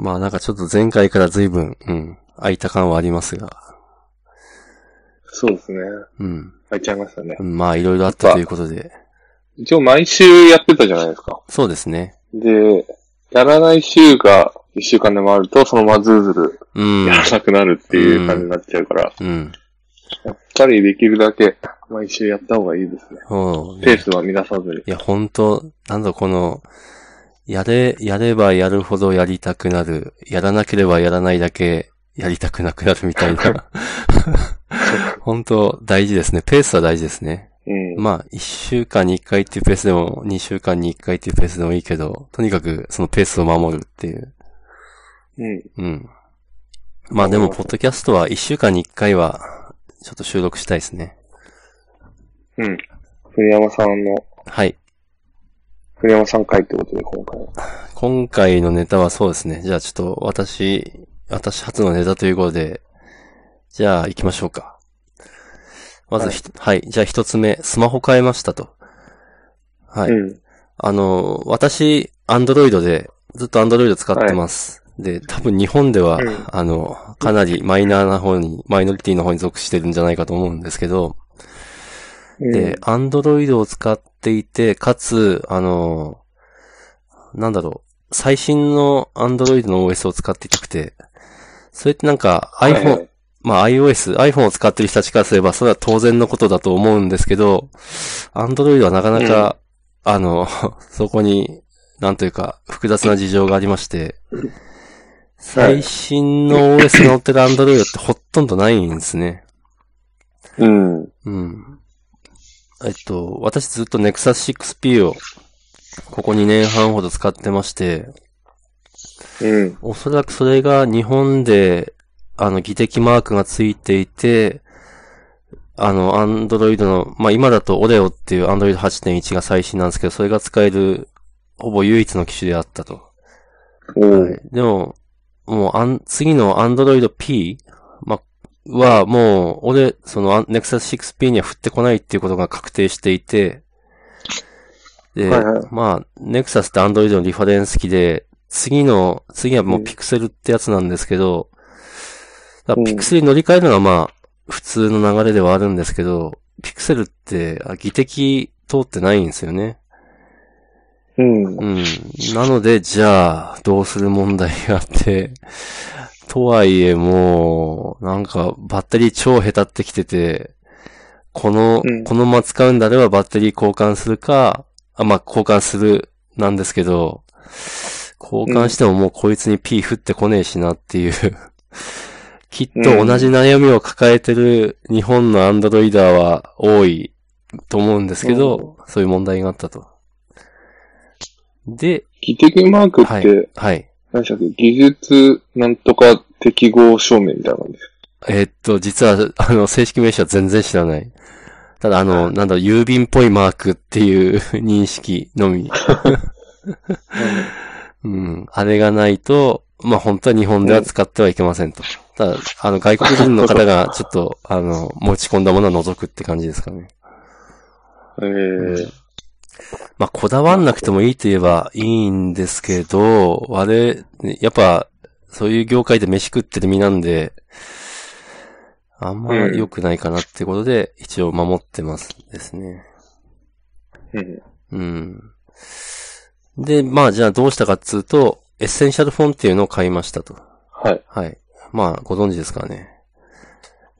まあなんかちょっと前回から随分、うん、空いた感はありますが、そうですね。うん。入っちゃいましたね。うんまあいろいろあったということで、一応毎週やってたじゃないですか。そうですね。で、やらない週が一週間でもあると、そのままずるずるうんや。らなくなるっていう感じになっちゃうから、うん。やっぱりできるだけ毎週やった方がいいですね。そう、ペースは乱さずに。いや、本当なんだこの、やれ、やればやるほどやりたくなる。やらなければやらないだけやりたくなくなるみたいな。本当大事ですね。ペースは大事ですね。うん。まあ、一週間に一回っていうペースでも、二週間に一回っていうペースでもいいけど、とにかくそのペースを守るっていう。うん。うん。まあでも、ポッドキャストは一週間に一回は、ちょっと収録したいですね。うん。栗山さんの、はい。栗山さん会ってことで今回は。今回のネタはそうですね。じゃあちょっと私、私初のネタということで、じゃあ行きましょうか。まずひ、はい、じゃあ一つ目、スマホ変えましたと。はい。うん。あの、私、アンドロイドで、ずっとアンドロイド使ってます。で、多分日本では、うんあの、かなりマイナーな方に、マイノリティの方に属してるんじゃないかと思うんですけど、で、アンドロイドを使っていて、かつ、あの、なんだろう、最新のアンドロイドの OS を使っていたくて、それってなんかはい iPhone、はいまあ iOS、iPhone を使ってる人たちからすれば、それは当然のことだと思うんですけど、Android はなかなか、あの、そこに、なんというか、複雑な事情がありまして、最新の OS が載ってる Android ってほとんどないんですね。うん。うん。えっと、私ずっと Nexus 6P を、ここ2年半ほど使ってまして、うん。おそらくそれが日本で、あの、技的マークがついていて、あの、アンドロイドの、まあ、今だと Oreo っていうアンドロイド8.1が最新なんですけど、それが使える、ほぼ唯一の機種であったと。はい、でも、もうあん、次のアンドロイド P、ま、はもう、俺、その、Nexus 6P には振ってこないっていうことが確定していて、で、はいはいまあ、Nexus ってアンドロイドのリファレンス機で、次の、次はもうピクセルってやつなんですけど、うんピクセルに乗り換えるのがまあ、普通の流れではあるんですけど、ピクセルって、あ技的通ってないんですよね。うん。うん。なので、じゃあ、どうする問題があって、とはいえもう、なんか、バッテリー超下手ってきてて、この、うんこのまま使うんであればバッテリー交換するか、あ、まあ、交換する、なんですけど、交換してももうこいつに P 降ってこねえしなっていう、きっと同じ悩みを抱えてる日本のアンドロイダーは多いと思うんですけど、そういう問題があったと。で、技的マークはいって、。はい。何でしたっけ？技術なんとか適合証明みたいな感じですえーっと、実は、あの、正式名称は全然知らない。ただ、あの、なんだろう、郵便っぽいマークっていう認識のみ。うん。あれがないと、まあ、本当は日本では使ってはいけませんと。ただ、あの、外国人の方が、ちょっと、あの、持ち込んだものは除くって感じですかね。えー、まあ、こだわんなくてもいいと言えばいいんですけど、あれ、ねやっぱ、そういう業界で飯食ってる身なんで、あんま良くないかなってことで、一応守ってますですね。うん。うん。で、まあじゃあどうしたかっつうと、エッセンシャルフォンっていうのを買いましたと。はい。はい。まあ、ご存知ですかね。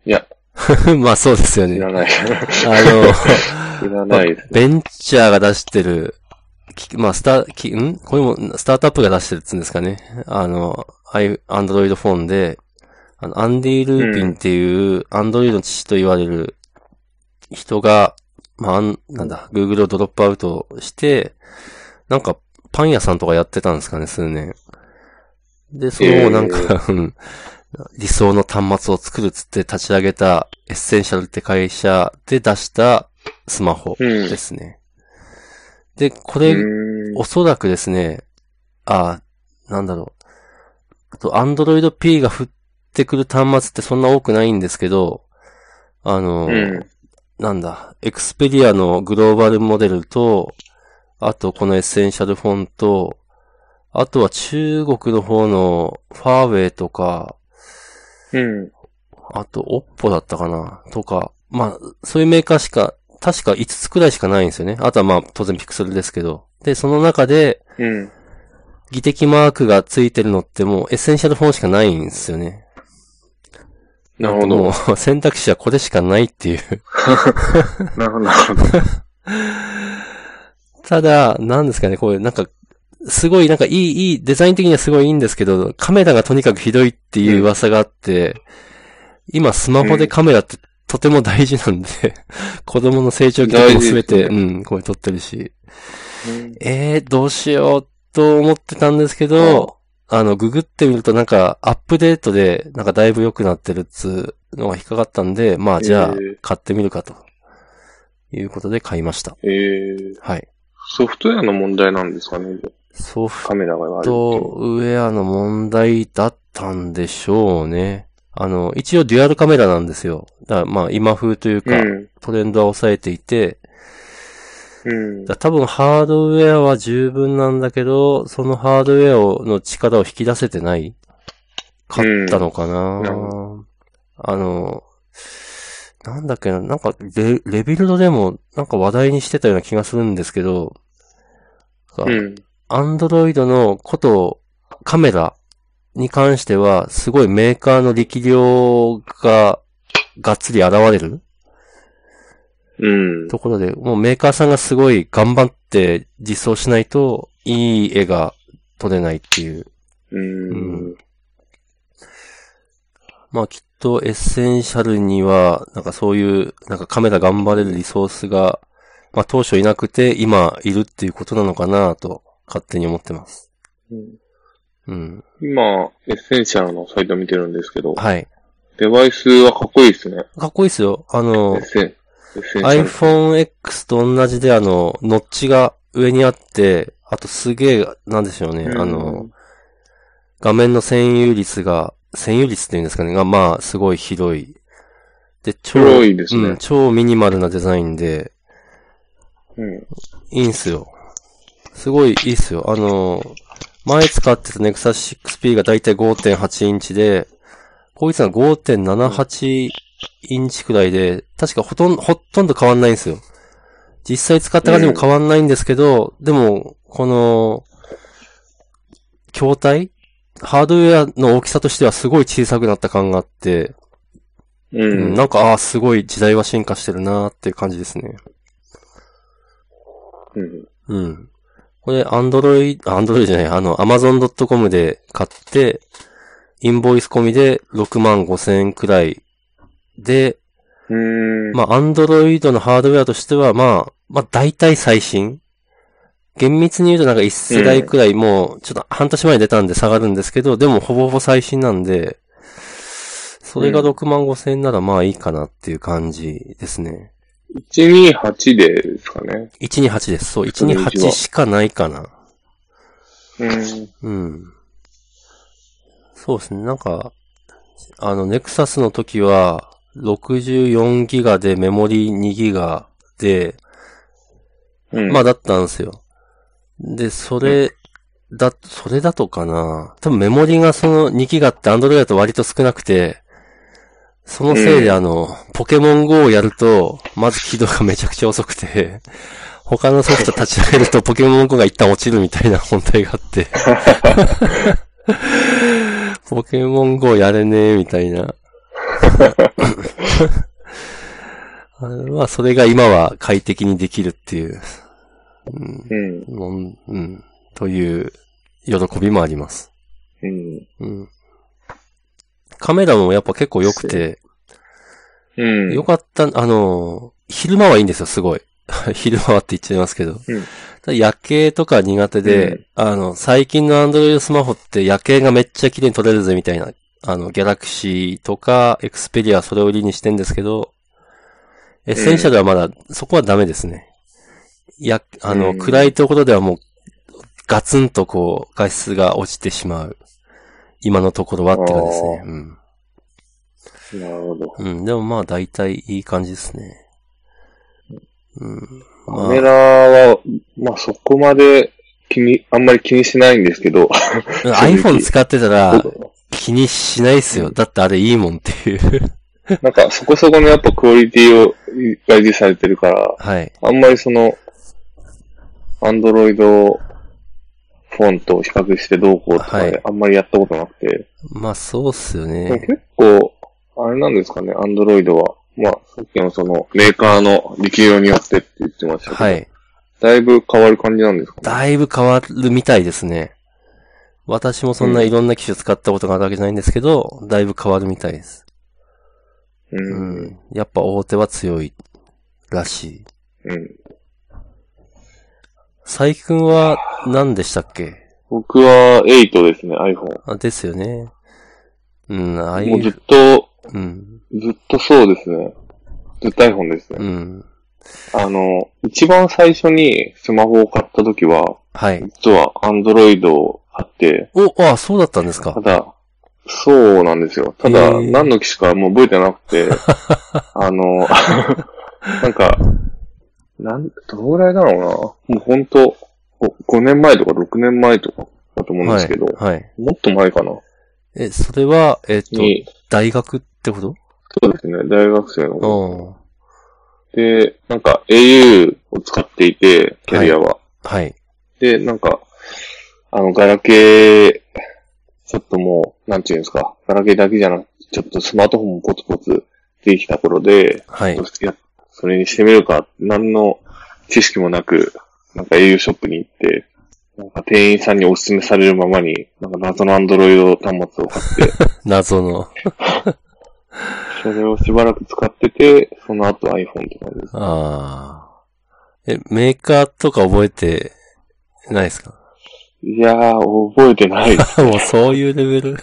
いや、まあそうですよね。いらない。あの、いらないです。ベンチャーが出してる、きまあ、スタ、き、ん？これも、スタートアップが出してるっつうんですかね。あの、アンドロイドフォンで、あの、アンディ・ルービンっていう、アンドロイドの父と言われる人が、まあなんだ、Google をドロップアウトして、なんか、パン屋さんとかやってたんですかね、数年。で、その、なんか、うん理想の端末を作るっつって立ち上げた Essential って会社で出したスマホうんですね。で、こうれ、おそらくですね、あ、なんだろう。あと、Android P が降ってくる端末ってそんな多くないんですけど、あの、うん。なんだ、Xperia のグローバルモデルと、あとこのエッセンシャルフォンと、あとは中国の方のファーウェイとか、うん。あと、オッポだったかな？とか、まあ、そういうメーカーしか、確か5つくらいしかないんですよね。あとはまあ、当然ピクセルですけど。で、その中で、うん。技的マークがついてるのってもうエッセンシャルフォンしかないんですよね。なるほもど。う 選択肢はこれしかないっていう。なるほど。なるほど。ただ、なんですかね、こういう、なんか、すごい、なんかいい、いい、デザイン的にはすごいいいんですけど、カメラがとにかくひどいっていう噂があって、今スマホでカメラってとても大事なんで、子供の成長期もすべて、大事うん、これ撮ってるし、うん。えー、どうしようと思ってたんですけど、あの、ググってみるとなんか、アップデートで、なんかだいぶ良くなってるっつうのが引っかかったんで、まあじゃあえー、買ってみるかと。いうことで買いました。えー、はい。ソフトウェアの問題なんですかねソフトウェアの問題だったんでしょうね。あの、一応デュアルカメラなんですよ。だまあ今風というか、うん。トレンドは抑えていて、うん。だ多分ハードウェアは十分なんだけど、そのハードウェアをの力を引き出せてないかったのかな、うんあの、なんだっけな、なんかレ、レビルドでもなんか話題にしてたような気がするんですけど、うん。アンドロイドのことカメラに関しては、すごいメーカーの力量ががっつり現れる？うん。ところで、もうメーカーさんがすごい頑張って実装しないと、いい絵が撮れないっていう。うん。まあきっと Essential には、なんかそういう、なんかカメラ頑張れるリソースが、まあ当初いなくて今いるっていうことなのかなと勝手に思ってます。うんうん。今、 Essential のサイト見てるんですけど、はい。デバイスはかっこいいですね。かっこいいですよ。あの iPhone X と同じであの、ノッチが上にあって、あとすげえ、なんでしょうね、うんあの、画面の占有率が、占有率っていうんですかね、がまあ、すごい広い。で、超、広いですねうん、超ミニマルなデザインで、うん。いいんすよ。すごいいいっすよ。あの、前使ってた Nexus 6P がだいたい5.8インチで、こいつが5.78インチくらいで、確かほとんど、ほとんど変わんないんですよ。実際使った感じも変わんないんですけど、でも、この、筐体？ハードウェアの大きさとしてはすごい小さくなった感があって、ううんん。なんか、ああ、すごい時代は進化してるなーっていう感じですね。うん。うん。これ、アンドロイド、アンドロイドじゃない、あの、amazon.com で買って、インボイス込みで6万5千円くらいで、うん。まあ、アンドロイドのハードウェアとしては、まあ、まあ、大体最新。厳密に言うとなんか1世代くらい、もう、ちょっと半年前に出たんで下がるんですけど、でもほぼほぼ最新なんで、それがうん6万5千円ならまあいいかなっていう感じですね。128でですかね。128です。そう、そのうちは128しかないかな。うん。うん。そうですね。なんか、あの、ネクサスの時は、64ギガでメモリ2ギガで、うん。まあだったんですよ。で、それ、だ、それだとかな。多分メモリがその2ギガってアンドロイドだと割と少なくて、そのせいでうんあの、ポケモン GO をやると、まず起動がめちゃくちゃ遅くて、他のソフト立ち上げるとポケモン GO が一旦落ちるみたいな問題があって、ポケモン GO やれねえみたいな。あのまあ、それが今は快適にできるっていう。うんうん、うん、という喜びもあります。うん。うん。カメラもやっぱ結構良くて、うん。良かった、あの、昼間はいいんですよ、すごい。昼間はって言っちゃいますけど。うんただ夜景とか苦手で、うんあの、最近のアンドロイドスマホって夜景がめっちゃ綺麗に撮れるぜみたいな、あの、ギャラクシーとかエクスペリアそれを売りにしてんですけど、 Essential はまだ、そこはダメですね。や、あの、うん暗いところではもう、ガツンとこう、画質が落ちてしまう。今のところはって感じですね。あうん。なるほど。うん、でもまあ大体いい感じですね。うん。まあカメラは、まあそこまで気に、あんまり気にしないんですけど、iPhone 使ってたら気にしないっすよ。だってあれいいもんっていう。なんかそこそこのやっぱクオリティをが維持されてるから、はい。あんまりその、アンドロイドフォンと比較してどうこうとかあんまりやったことなくて、まあそうっすよね。結構、あれなんですかね、アンドロイドは。まあ、さっきのその、メーカーの力量によってって言ってましたけど、はい。だいぶ変わる感じなんですかね。だいぶ変わるみたいですね。私もそんないろんな機種使ったことがあるわけじゃないんですけど、だいぶ変わるみたいです。う。うんん。やっぱ大手は強いらしい。うん。佐伯くんは何でしたっけ？僕は8ですね、iPhone。あ、ですよね。うん、ああいもうずっう、と、うん、ずっとそうですね。ずっと iPhone ですね。うん。あの、一番最初にスマホを買った時は、はい。実は Android を買って、お、あ、そうだったんですか。ただ、そうなんですよ。ただ、何の機種かもう覚えてなくて、あの、なんか、なん、どのぐらいだろうな。もう本当5年前とか6年前とかだと思うんではいすけど、。はい。もっと前かな。え、それは、えっ、と、に、大学ってこと？そうですね、大学生の。うん。で、なんか au を使っていて、キャリアは。はい。で、なんか、あの、ガラケー、ちょっともう、なんていうんですか、ガラケーだけじゃなくて、ちょっとスマートフォンもポツポツできた頃で、はい。いや、それにしてみるか、何の知識もなく、なんか au ショップに行って、なんか店員さんにお勧めされるままに、なんか謎のアンドロイド端末を買って、謎の。それをしばらく使ってて、その後 iPhone って感じです。ああ。え、メーカーとか覚えてないですか？いやー、覚えてないです。もうそういうレベル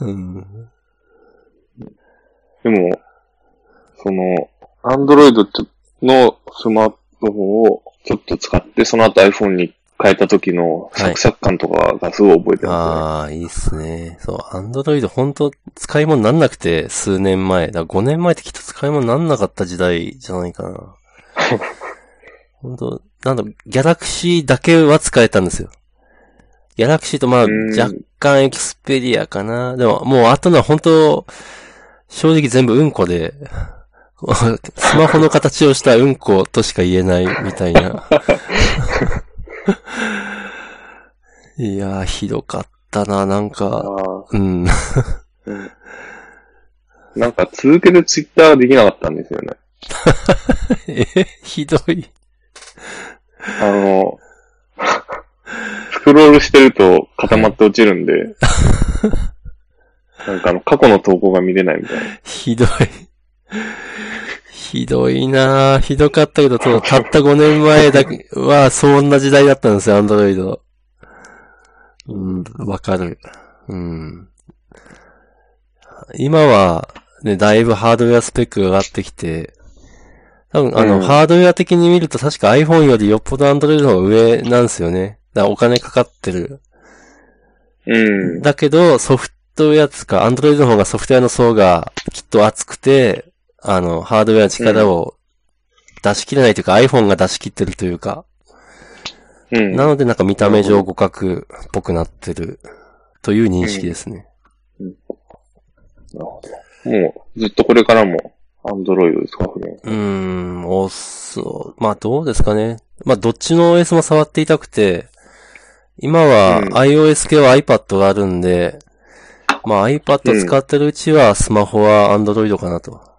うん。でも、その、アンドロイドのスマートフォンをちょっと使って、その後 iPhone に変えた時のサクサク感とかがすごい覚えてまああ、いいっすね。そう、アンドロイド本当使い物なんなくて、数年前。だ5年前ってきっと使い物なんなかった時代じゃないかな。本当なんだ、ギャラクシーだけは使えたんですよ。ギャラクシーとまあ、うん若干エクスペリアかな。でも、もう後のは本当正直全部うんこで、スマホの形をしたうんことしか言えないみたいな。いやー、ひどかったな、なんあか、あうん。うんなんか続けてツイッターができなかったんですよね。え、ひどい。あの、スクロールしてると固まって落ちるんで、なんかあの過去の投稿が見れないみたいな。ひどい。ひどいなぁひどかったけど、たった5年前だけは、そんな時代だったんですよ、アンドロイド。うん、わかる。うん。今は、ね、だいぶハードウェアスペックが上がってきて、多分、あの、うんハードウェア的に見ると確か iPhone よりよっぽどアンドロイドの方が上なんですよね。だからお金かかってる。うん。だけど、ソフトウェアつか、アンドロイドの方がソフトウェアの層がきっと厚くて、あの、ハードウェアの力を出し切れないというか、iPhone が出し切ってるというか、うん。なのでなんか見た目上互角っぽくなってるという認識ですね。なるほどもう、ずっとこれからも、アンドロイドですかね。うーん、おそう。まあどうですかね。まあどっちの OS も触っていたくて、今はうん iOS 系は iPad があるんで、まあ iPad 使ってるうちはスマホは Android かなと。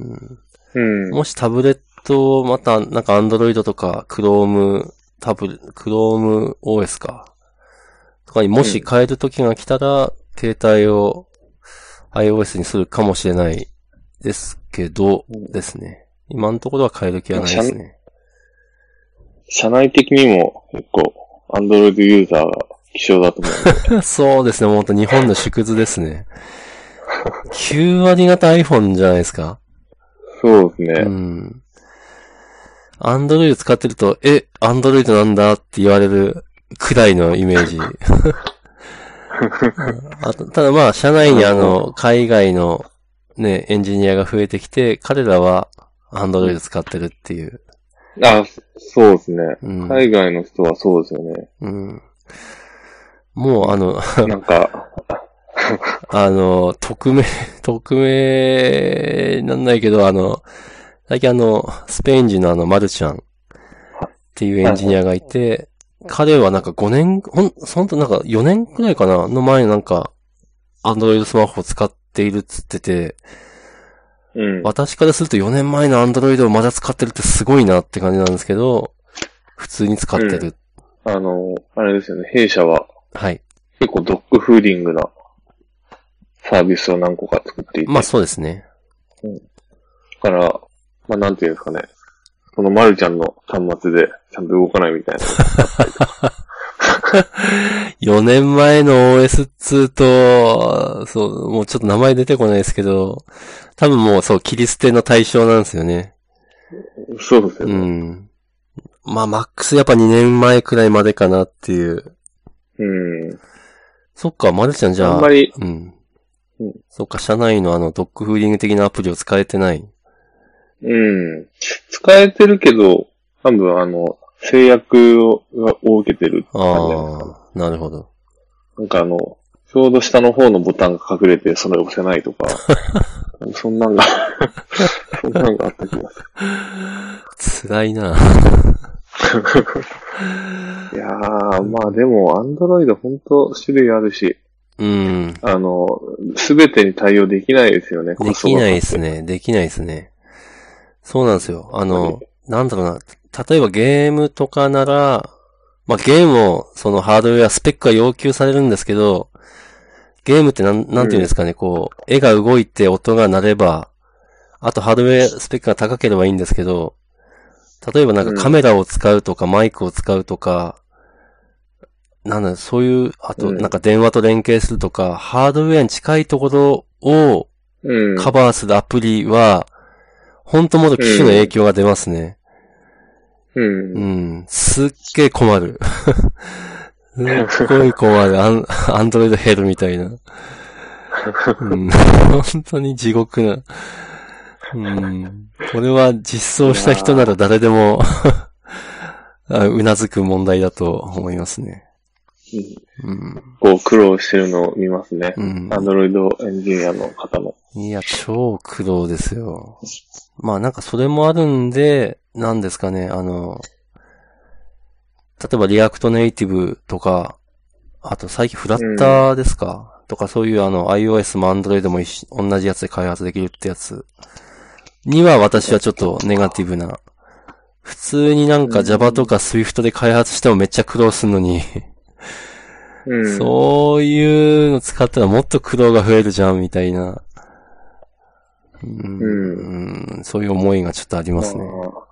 うんうん。もしタブレットをまた、なんか Android とか Chrome タブレ、Chrome OS か。とかにもし変える時が来たら、携帯を iOS にするかもしれないですけど、ですね。今のところは変える気はないですね。社内的にも結構、アンドロイドユーザーが希少だと思う。そうですね、もうほんと日本の縮図ですね。9割型 iPhone じゃないですかそうですね。うん。アンドロイド使ってると、え、アンドロイドなんだって言われるくらいのイメージ。あとただまあ、社内にあの、海外のね、エンジニアが増えてきて、彼らはアンドロイド使ってるっていうあ、そうですね。うん。海外の人はそうですよね。うん。もうあの、なんか、あの、匿名、匿名なんないけど、あの、最近あの、スペイン人のあの、マルちゃんっていうエンジニアがいて、彼はなんか5年、ほん、ほんとなんか4年くらいかなの前になんか、アンドロイドスマホを使っているっつってて、うん。私からすると4年前のアンドロイドをまだ使ってるってすごいなって感じなんですけど、普通に使ってる。あの、あれですよね。弊社ははい。結構ドッグフーディングなサービスを何個か作っていて。まあそうですね。だから、まあなんていうんですかね。このまるちゃんの端末でちゃんと動かないみたいな。4年前の OS2 と、そう、もうちょっと名前出てこないですけど、多分もうそう、切り捨ての対象なんですよね。うそうですよね。ん。まあ、マックスやっぱ2年前くらいまでかなっていう。うん。そっか、まるちゃんじゃあ、あんまり、うん。うんそっか、社内のあの、ドッグフーディング的なアプリを使えてない。うん。使えてるけど、多分あの、制約をを受けてる。ああ、なるほど。なんかあの、ちょうど下の方のボタンが隠れてそれを押せないとか、そんなんが、そんなんがあった気がする。辛いな。いやー、まあでも、アンドロイド本当種類あるし、うん。あの、すべてに対応できないですよね、できないです。ね。できないですね。そうなんですよ。あの、なんだろうな。例えばゲームとかなら、まあ、ゲームを、そのハードウェア、スペックが要求されるんですけど、ゲームってなん、なんていうんですかね、こう、絵が動いて音が鳴れば、あとハードウェアスペックが高ければいいんですけど、例えばなんかカメラを使うとか、マイクを使うとか、なんだ、そういう、あとうんなんか電話と連携するとか、ハードウェアに近いところをうん。カバーするアプリは、本当もっと機種の影響が出ますね。うん。うん。すっげえ困る。すっごい困る。アン、アンドロイドヘルみたいな。うん。本当に地獄な。うん。これは実装した人なら誰でもあうなずく問題だと思いますね。うん。こう苦労してるのを見ますね。うん。アンドロイドエンジニアの方の。いや、超苦労ですよ。まあなんかそれもあるんで、なんですかね、あの、例えば React Native とか、あと最近フラッターですか、とかそういうあの iOS も Android も同じやつで開発できるってやつには私はちょっとネガティブな。普通になんかうん Java とか Swift で開発してもめっちゃ苦労するのに、うん。そういうの使ったらもっと苦労が増えるじゃん、みたいな。うん、うんそういう思いがちょっとありますね。まあ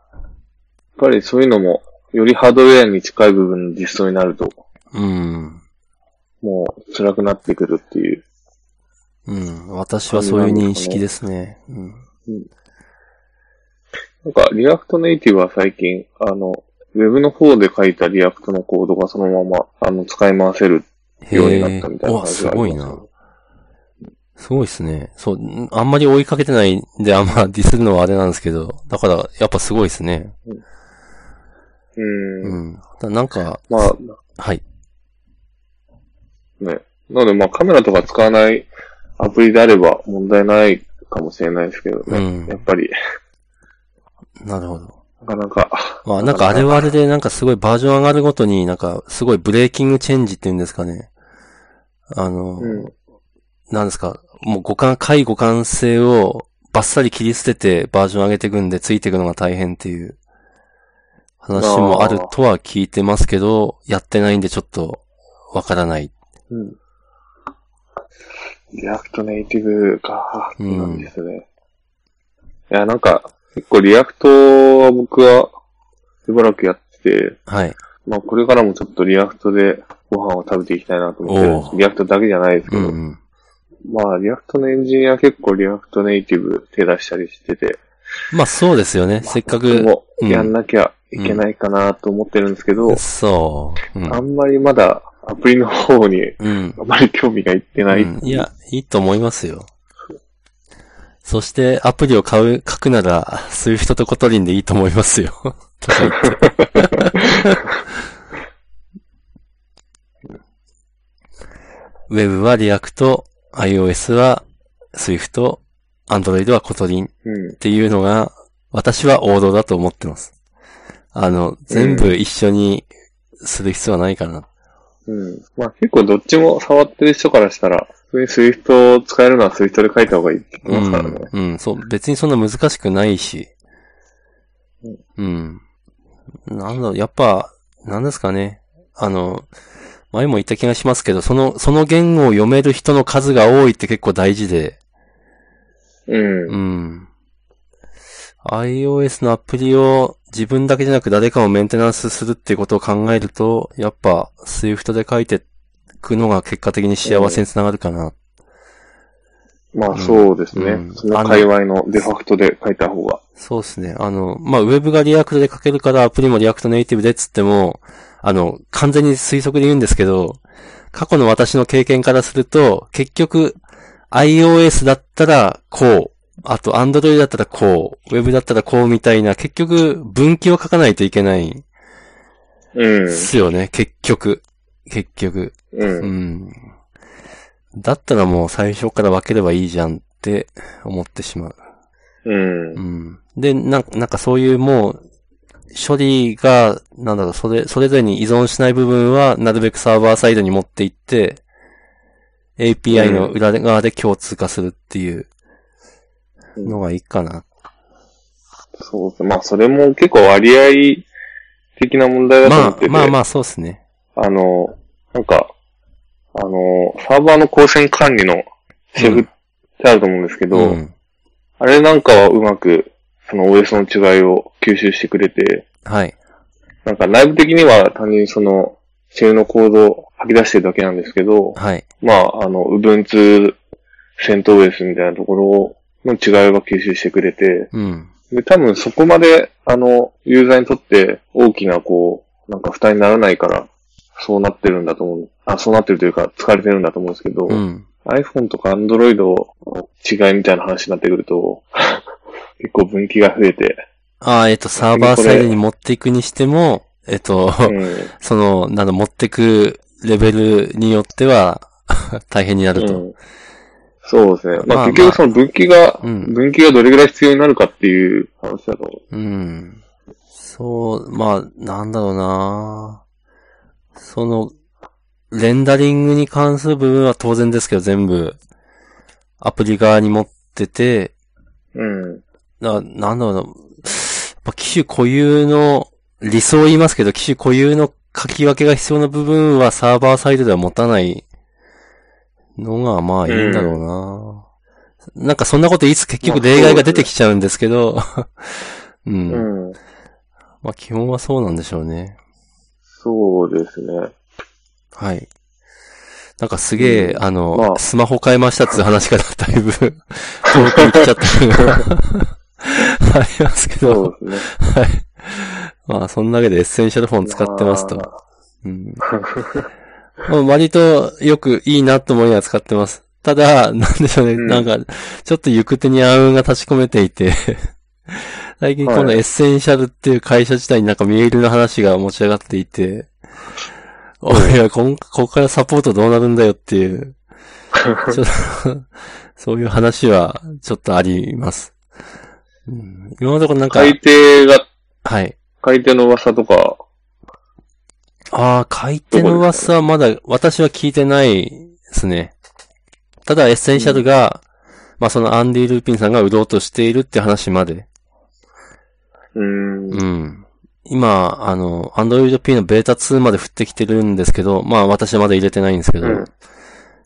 やっぱりそういうのも、よりハードウェアに近い部分の実装になると、うん。もう辛くなってくるっていう。うん。私はそういう認識ですね。うん。なんか、 React Native は最近、あの、ウェブの方で書いた React のコードがそのまま、あの、使い回せるへようになっえたみたいな感じがありますごいな。すごいですね。そう、んあんまり追いかけてないんで、あんま ディスるのはあれなんですけど、だから、やっぱすごいですね。うん。うん。だなんか、まあ、はい。ね。なので、まあ、カメラとか使わないアプリであれば問題ないかもしれないですけどね。うんやっぱり、なるほど。なかなか。まあなんかあれはあれでなんかすごいバージョン上がるごとになんかすごいブレーキングチェンジっていうんですかね。あの、うん。なんですか、もう互換、回互換性をバッサリ切り捨ててバージョン上げていくんでついていくのが大変っていう話もあるとは聞いてますけど、やってないんでちょっとわからない。うん。 React Native か、うんなんですね。いや、なんか、結構 React は僕はしばらくやってて、はい。まあこれからもちょっと React でご飯を食べていきたいなと思ってるんリアクトだけじゃないですけど、うんうん。まあ React のエンジニア結構 React Native 手出したりしてて、まあそうですよね。せっかく、僕もうんやんなきゃいけないかなと思ってるんですけど、そう。うんあんまりまだアプリの方にうん。あまり興味がいってない。うんいや、いいと思いますよ。そしてアプリを買う、書くなら、Swift と Kotlin でいいと思いますよ。とか言って。Web は React、iOS は Swift、Android は Kotlin うんっ。ていうのが、私は王道だと思ってます。あの、全部一緒にする必要はないかな。うん。まあ結構どっちも触ってる人からしたら、普通に Swift を使えるのは Swift で書いた方がいいって言いますからね。うん、うん、そう、別にそんな難しくないし。うん。なんだろう、やっぱ、なんですかね。あの、前も言った気がしますけど、その、その言語を読める人の数が多いって結構大事で、うん。うん。iOS のアプリを自分だけじゃなく誰かもメンテナンスするっていうことを考えると、やっぱ Swift で書いてくのが結果的に幸せにつながるかな。まあそうですね。うんその界隈のデファクトで書いた方が。そうですね。あの、まあ、ウェブが React で書けるからアプリも React Native でっつっても、あの、完全に推測で言うんですけど、過去の私の経験からすると、結局、iOS だったらこう、あと Android だったらこう、Web だったらこうみたいな、結局、分岐を書かないといけないんうんで。すよね、結局。結局。う。うんん。だったらもう最初から分ければいいじゃんって思ってしまう。うんう。ん。で、なんか、なんかそういうもう、処理が、なんだろう、それ、それぞれに依存しない部分は、なるべくサーバーサイドに持っていって、API の裏側で共通化するっていうのがいいかな。そうですね。まあそれも結構割合的な問題だと思まあってて。、まあまあ、そうですね。あの、なんか、あの、サーバーの光線管理のシェフってあると思うんですけど、うん。あれなんかはうまく、その OS の違いを吸収してくれて、はい。なんか内部的には単純にその、シェルのコードを吐き出してるだけなんですけど、はい。まあ、あの、Ubuntu、CentOS みたいなところの違いは吸収してくれて、うん。で、多分そこまで、あの、ユーザーにとって大きな、こう、なんか負担にならないから、そうなってるんだと思う。あ、そうなってるというか、使われてるんだと思うんですけど、うん。iPhone とか Android の違いみたいな話になってくると、結構分岐が増えて、ああ、えっと、サーバーサイドに持っていくにしても、えっと、うん。その、なんだ、持ってくレベルによっては、大変になると。うんそうですね。まあ、まあ結局その分岐が、うん分岐がどれぐらい必要になるかっていう話だと思うん。そう、まあ、なんだろうなその、レンダリングに関する部分は当然ですけど、全部、アプリ側に持ってて、う。うん。ななんだろうな、やっぱ機種固有の、理想を言いますけど、機種固有の書き分けが必要な部分はサーバーサイドでは持たないのが、まあいいんだろうな、なんかそんなこといつ結局例外が出てきちゃうんですけど、うん。うん。まあ基本はそうなんでしょうね。そうですね。はい。なんかすげえ、うんあの、まあスマホ変えましたっていう話からだいぶ遠くに来ちゃったのがありますけそど、うですね。はい。まあそんなわけでエッセンシャルフォン使ってますと。うん。まあ割とよくいいなと思いながら使ってます。ただ、なんでしょうね、うんなんか、ちょっと行く手に暗雲が立ち込めていて、最近このはいエッセンシャルっていう会社自体になんか身売りの話が持ち上がっていて、おいや、こん、ここからサポートどうなるんだよっていう、ちょっと、そういう話はちょっとあります。うん、今のところなんか、買い手が、はい。買い手の噂とか、ああ、買い手の噂はまだ私は聞いてないですね。ただ Essential が、まあそのアンディ・ルーピンさんが売ろうとしているって話まで。うーん。うん。今、あの、Android P のベータ2まで降ってきてるんですけど、まあ私はまだ入れてないんですけど、うん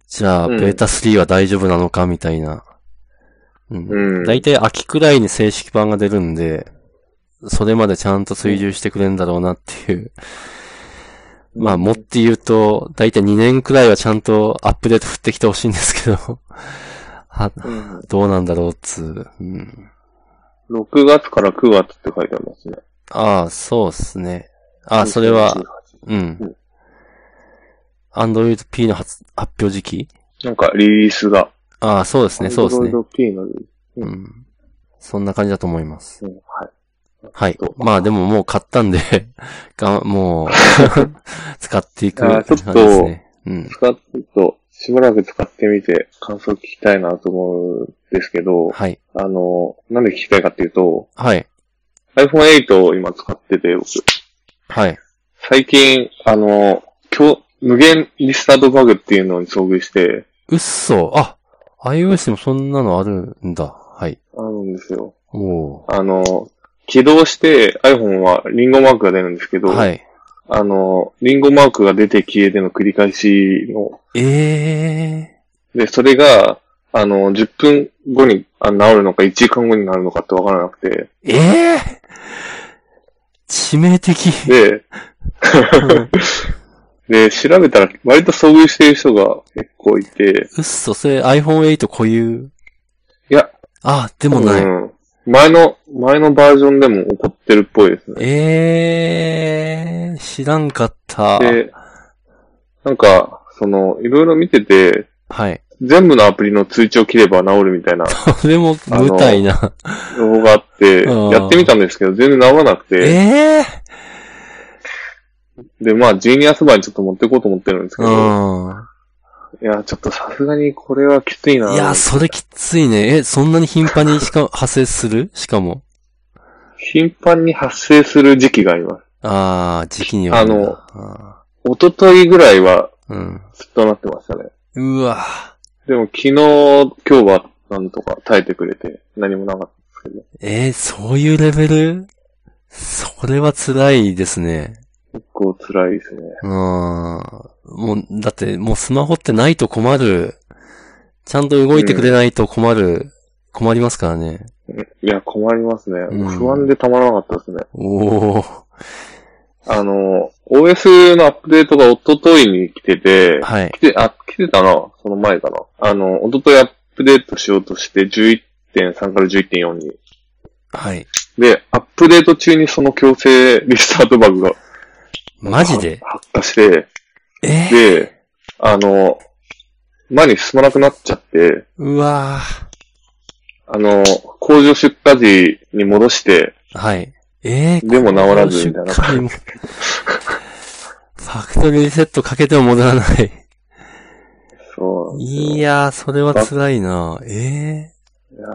じゃあ、うんベータ3は大丈夫なのか？みたいな。うん。うん大体秋くらいに正式版が出るんで、それまでちゃんと追従してくれるんだろうなっていう。まあ、もって言うと、だいたい2年くらいはちゃんとアップデート振ってきてほしいんですけど、どうなんだろうっつう。うん。6月から9月って書いてありますね。ああ、そうっすね。ああ、それは、ううんん。Android P の発発表時期？なんかリリースが。ああ、そうですね、そうですね。Android P のリリースうんうん。そんな感じだと思います。うん、はい。はい。まあでももう買ったんで、が、もう、使っていく感じですね。うん。使っと、しばらく使ってみて感想聞きたいなと思うんですけど、はい。あの、なんで聞きたいかっていうと、はい。iPhone 8を今使ってて、僕。はい。最近、あの、今日、無限リスタートバグっていうのに遭遇して、うっそ。あ、iOS にもそんなのあるんだ。はい。あるんですよ。おあの、起動して iPhone はリンゴマークが出るんですけど、ー。はい。あの、リンゴマークが出て消えての繰り返しの、えで、それが、あの、10分後にあ治るのか1時間後になるのかってわからなくて、ー。えー。致命的。で、で、調べたら割と遭遇している人が結構いて、うっそ、それ iPhone8 固有？いや、あ、でもない。うん。前の、前のバージョンでも起こってるっぽいですね。えー、知らんかった。で、なんか、その、いろいろ見てて、はい。全部のアプリの通知を切れば治るみたいな それも、無体な。情報があって、うんやってみたんですけど、全然治らなくて、えで、まあ、ジーニアスバーにちょっと持っていこうと思ってるんですけー。ど、ういや、ちょっとさすがにこれはきついな。ん。いや、それきついね。え、そんなに頻繁にしか、発生する？しかも。頻繁に発生する時期があります。あー、時期によるなあのあ一昨日ぐらいはーうん。ずっとなってましたね。うわでも昨日、今日はなんとか耐えてくれて、何もなかったんですえー、そういうレベル？それは辛いですね。けど、結構辛いですね。うん。もう、だって、もうスマホってないと困る。ちゃんと動いてくれないと困る。困りますからね。いや、困りますね。うん不安でたまらなかったですね。おー。あの、OS のアップデートが一昨日に来てて、はい。来て、あ、来てたな、その前かな。あの、一昨日アップデートしようとして11.3から11.4に。はい。で、アップデート中にその強制リスタートバグがマジで？発火して、え？ー、で、あの、前に進まなくなっちゃって、うわあの、工場出荷時に戻して、ー。はい。えー、でも治らずみたいな ファクトリーリセットかけても戻らない。そう。いやー、それは辛いなええいやー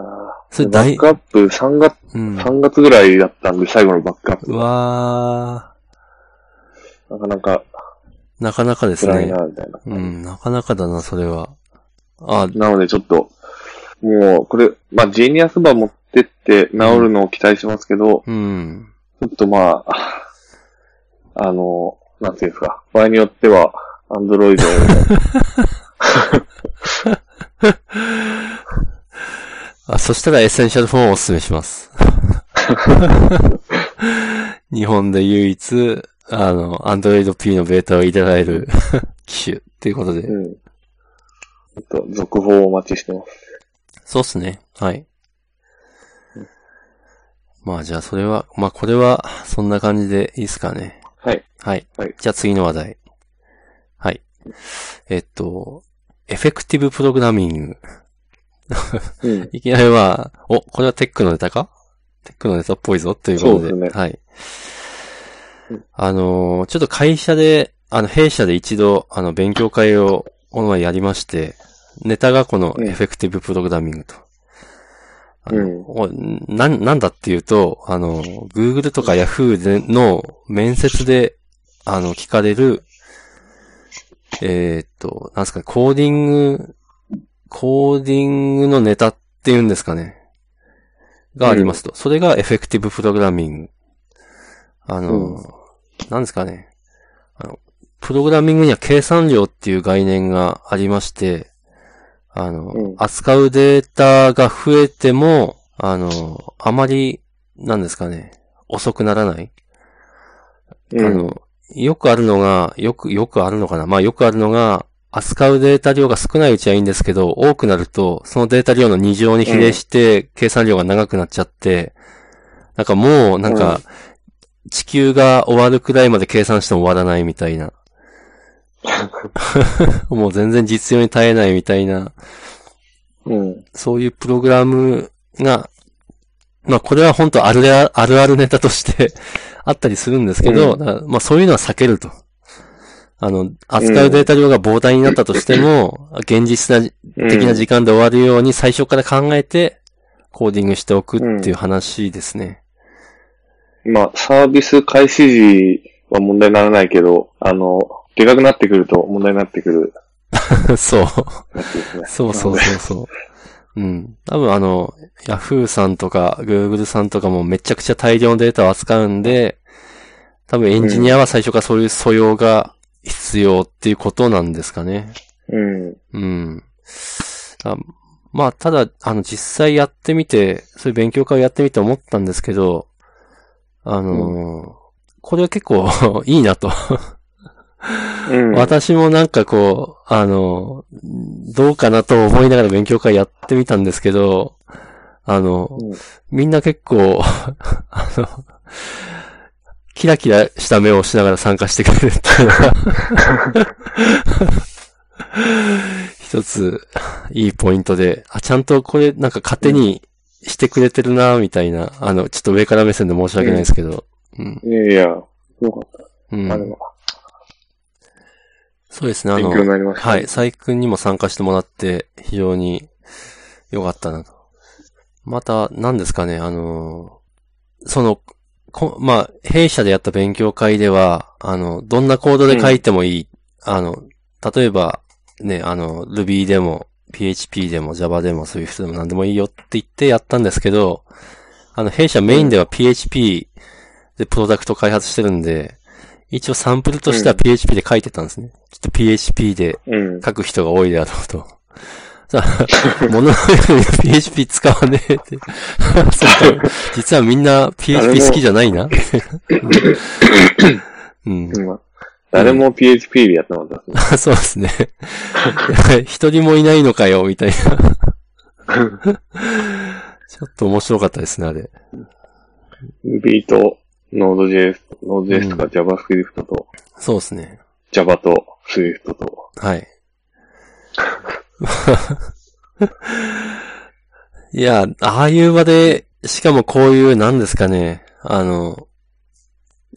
それ大バックアップ3月、うん。3月ぐらいだったんで、最後のバックアップう。わなかなかー。なかなかですね。辛いな、みたいな。うん、なかなかだな、それは。あ、なのでちょっと、もう、これ、まあ、ジーニアスバー持ってって治るのを期待しますけど、うん。ちょっとまあ、あの、なんていうんですか、場合によっては、アンドロイドを、あ、そしたらエッセンシャルフォンをお勧めします。日本で唯一、あの、アンドロイド P のベータをいただえる 機種っていうことで。うん。ちょっと、続報をお待ちしてます。そうっすね。はい。まあじゃあそれは、まあこれは、そんな感じでいいっすかね。はい。はい。はいじゃあ次の話題。はい。えっと、エフェクティブプログラミング。うん。いきなりは、お、これはテックのネタか？テックのネタっぽいぞということで。そうですねはいうん。あのーちょっと会社で、あの、弊社で一度、あの、勉強会を、この前やりまして、ネタがこのうんエフェクティブプログラミングと。うんおなん、なんだっていうと、あの、Google とか Yahoo での面接で、あの、聞かれる、えーっと、なんですかね、コーディング、コーディングのネタっていうんですかね。がありますと。それがエフェクティブプログラミング。あの、うんなんですかね。あの、プログラミングには計算量っていう概念がありまして、あの、うん扱うデータが増えても、あの、あまり、なんですかね、遅くならない。うん。あの、よくあるのが、よく、よくあるのかなまあよくあるのが、扱うデータ量が少ないうちはいいんですけど、多くなると、そのデータ量の2乗に比例して、計算量が長くなっちゃって、なんかもう、なんか、地球が終わるくらいまで計算しても終わらないみたいな。もう全然実用に耐えないみたいな、うん。そういうプログラムが、まあこれは本当あるああるあるネタとして あったりするんですけど、うんまあそういうのは避けると。あの、扱うデータ量が膨大になったとしても、現実なうん的な時間で終わるように最初から考えて、コーディングしておくっていう話ですね。まあ、サービス開始時は問題にならないけど、あの、でかくなってくると問題になってくる そう。そうそうそうそう。うん。多分あの、Yahoo さんとか Google さんとかもめちゃくちゃ大量のデータを扱うんで、多分エンジニアは最初からそういう素養が必要っていうことなんですかね。うん。うん。あまあ、ただ、あの、実際やってみて、そういう勉強会をやってみて思ったんですけど、あのーこれは結構 いいなと。うん。私もなんかこう、あの、どうかなと思いながら勉強会やってみたんですけど、あの、うんみんな結構、あの、キラキラした目をしながら参加してくれるっていうのが、一つ、いいポイントで、あ、ちゃんとこれなんか勝手にしてくれてるな、みたいな、あの、ちょっと上から目線で申し訳ないですけど、うん。いやいや、よかっうんた。あれは、そうですね、あの。はい、。佐伯くんにも参加してもらって、非常に良かったなと。また、何ですかね、あのーその、こまあ、弊社でやった勉強会では、あの、どんなコードで書いてもいい。あの、例えば、ね、あの、Ruby でも、PHP でも Java でも Swift でも何でもいいよって言ってやったんですけど、あの、弊社メインでは PHP でプロダクト開発してるんで、一応サンプルとしては PHP で書いてたんですね。ちょっと PHP でうん。書く人が多いであろうと。さあ、物の上に PHP 使わねえって。実はみんな PHP 好きじゃないな。うん。うん誰も PHP でやってなかったですね。そうですね。一人もいないのかよ、みたいな。ちょっと面白かったですね、あれ。Ruby と Node.js、Node.js とか JavaScript とそうですね。Java と Swift と。はい。いや、ああいう場で、しかもこういう、なんですかね、あの、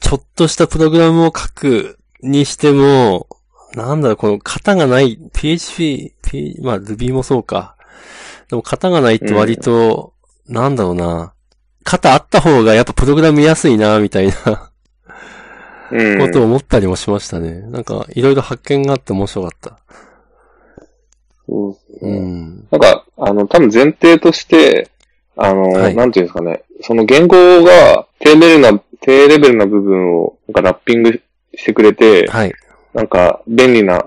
ちょっとしたプログラムを書くにしても、なんだろう、この型がない、PHP、P、まあ Ruby もそうか。でも型がないって割と、なんだろうな、型あった方がやっぱプログラム見やすいな、みたいなうん。ことを思ったりもしましたね。なんか、いろいろ発見があって面白かった。そうううんん。なんか、あの、多分前提として、あの、はいなんていうんですかね、その言語が低レベルな、低レベルな部分を、なんかラッピングしてくれて、はい。なんか便利な、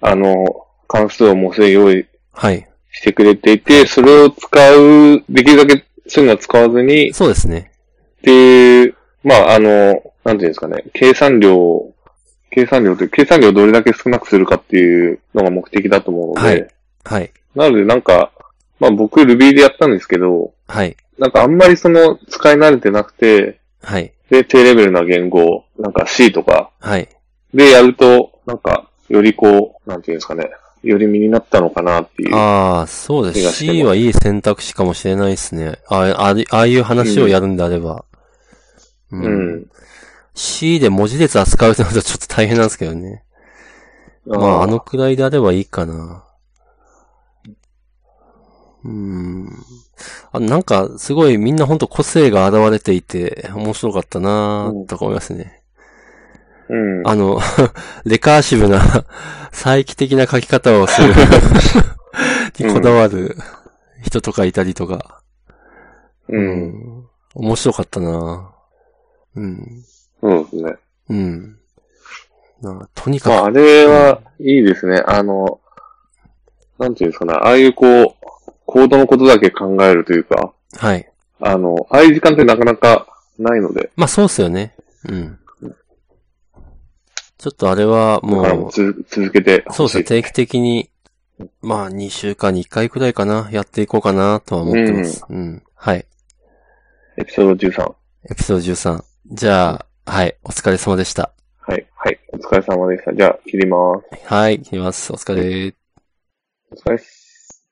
あの、関数をもうすでに用意はい。してくれていて、それを使う、できるだけそういうのは使わずに、そうですね。っていう、まあ、あの、なんていうんですかね、計算量、計算量という、計算量をどれだけ少なくするかっていうのが目的だと思うので、はいはい。なのでなんか、まあ僕 Ruby でやったんですけど、はい。なんかあんまりその使い慣れてなくて、はい。で、低レベルな言語、なんか C とかはい。でやると、なんか、よりこう、なんていうんですかね、より身になったのかなっていう。ああ、そうです。C はいい選択肢かもしれないですね。あああああいう話をやるんであれば。ううん。C で文字列扱うとなるとちょっと大変なんですけどね。まあ、あのくらいであればいいかな。うん。あなんか、すごいみんなほんと個性が現れていて、面白かったなとか思いますね。うん。あの、レカーシブな、再帰的な書き方をする にこだわる人とかいたりとか。う。うんん。面白かったなうん。そうですね。うん。なんかとにかく、まああれはいいですね。あの、なんていうんですかね、ああいうこう、コードのことだけ考えるというか、はい。あの、ああいう時間ってなかなかないので、まあそうっすよね。うん。ちょっとあれはだからももうつ続けてう、そう。ですね、定期的に、まあ2週間に1回くらいかな、やっていこうかなとは思ってます。うん。はい。エピソード13。エピソード13。じゃあ、はい、お疲れ様でした。はい、はい。お疲れ様でした。じゃあ、切ります。はい、切ります。お疲れ。お疲れっす。